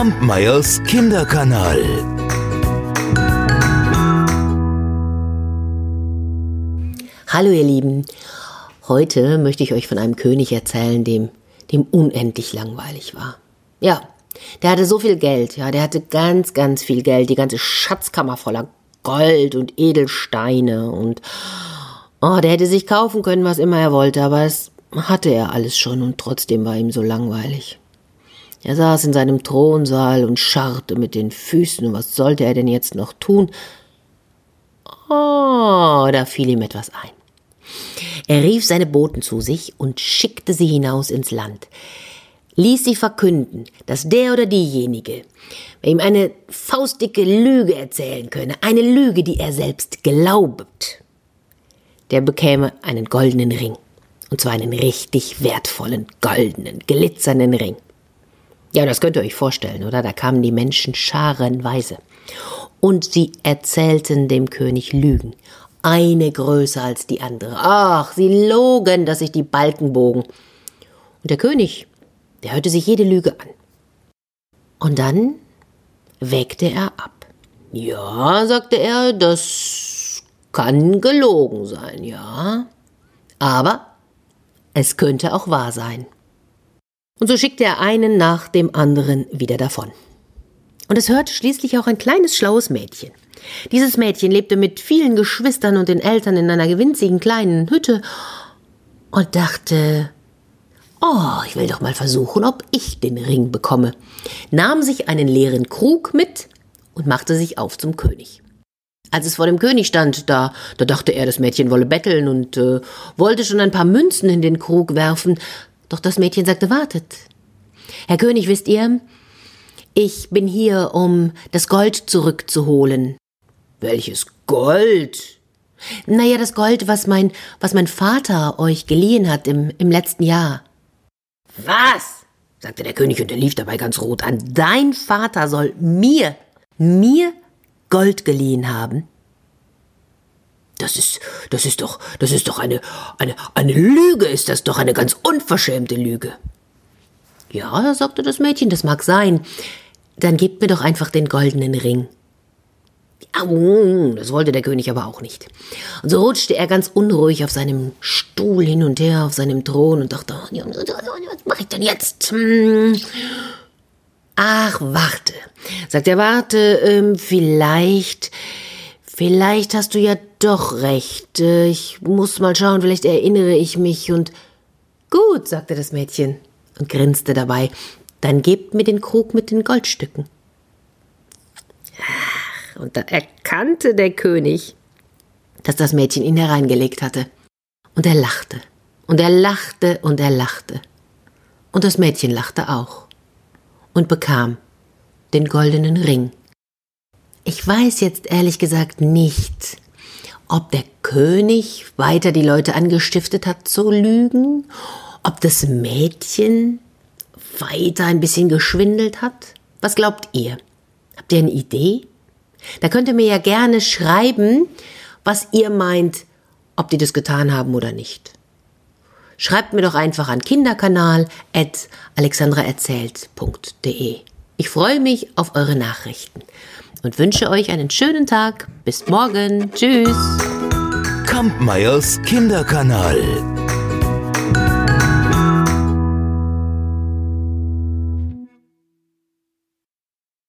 Kampmeyers Kinderkanal. Hallo ihr Lieben, heute möchte ich euch von einem König erzählen, dem, dem unendlich langweilig war. Ja, der hatte so viel Geld, ja, der hatte ganz, ganz viel Geld, die ganze Schatzkammer voller Gold und Edelsteine und oh, der hätte sich kaufen können, was immer er wollte, aber es hatte er alles schon und trotzdem war ihm so langweilig. Er saß in seinem Thronsaal und scharrte mit den Füßen, was sollte er denn jetzt noch tun? Oh, da fiel ihm etwas ein. Er rief seine Boten zu sich und schickte sie hinaus ins Land, ließ sie verkünden, dass der oder diejenige, wer ihm eine faustdicke Lüge erzählen könne, eine Lüge, die er selbst glaubt, der bekäme einen goldenen Ring. Und zwar einen richtig wertvollen, goldenen, glitzernden Ring. Ja, das könnt ihr euch vorstellen, oder? Da kamen die Menschen scharenweise. Und sie erzählten dem König Lügen. Eine größer als die andere. Ach, sie logen, dass sich die Balken bogen. Und der König, der hörte sich jede Lüge an. Und dann wägte er ab. Ja, sagte er, das kann gelogen sein, ja. Aber es könnte auch wahr sein. Und so schickte er einen nach dem anderen wieder davon. Und es hörte schließlich auch ein kleines schlaues Mädchen. Dieses Mädchen lebte mit vielen Geschwistern und den Eltern in einer winzigen kleinen Hütte und dachte, oh, ich will doch mal versuchen, ob ich den Ring bekomme, nahm sich einen leeren Krug mit und machte sich auf zum König. Als es vor dem König stand, da, da dachte er, das Mädchen wolle betteln und äh, wollte schon ein paar Münzen in den Krug werfen, doch das Mädchen sagte, wartet. Herr König, wisst ihr, ich bin hier, um das Gold zurückzuholen. Welches Gold? Naja, das Gold, was mein, was mein Vater euch geliehen hat im, im letzten Jahr. Was? sagte der König und er lief dabei ganz rot an. Dein Vater soll mir, mir Gold geliehen haben? Das ist, das ist doch, das ist doch eine, eine, eine Lüge, ist das doch eine ganz unverschämte Lüge. Ja, sagte das Mädchen, das mag sein. Dann gebt mir doch einfach den goldenen Ring. Au, das wollte der König aber auch nicht. Und so rutschte er ganz unruhig auf seinem Stuhl hin und her, auf seinem Thron und dachte, was mache ich denn jetzt? Hm. Ach, warte, sagt er, warte, ähm, vielleicht, vielleicht hast du ja doch recht. Äh, ich muss mal schauen, vielleicht erinnere ich mich und. Gut, sagte das Mädchen und grinste dabei. Dann gebt mir den Krug mit den Goldstücken. Ach, und da erkannte der König, dass das Mädchen ihn hereingelegt hatte. Und er lachte. Und er lachte und er lachte. Und das Mädchen lachte auch. Und bekam den goldenen Ring. Ich weiß jetzt ehrlich gesagt nicht, ob der König weiter die Leute angestiftet hat zu lügen, ob das Mädchen weiter ein bisschen geschwindelt hat. Was glaubt ihr? Habt ihr eine Idee? Da könnt ihr mir ja gerne schreiben, was ihr meint, ob die das getan haben oder nicht. Schreibt mir doch einfach an kinderkanal at alexandraerzählt.de. Ich freue mich auf eure Nachrichten und wünsche euch einen schönen Tag. Bis morgen. Tschüss. Kampmeyers Kinderkanal.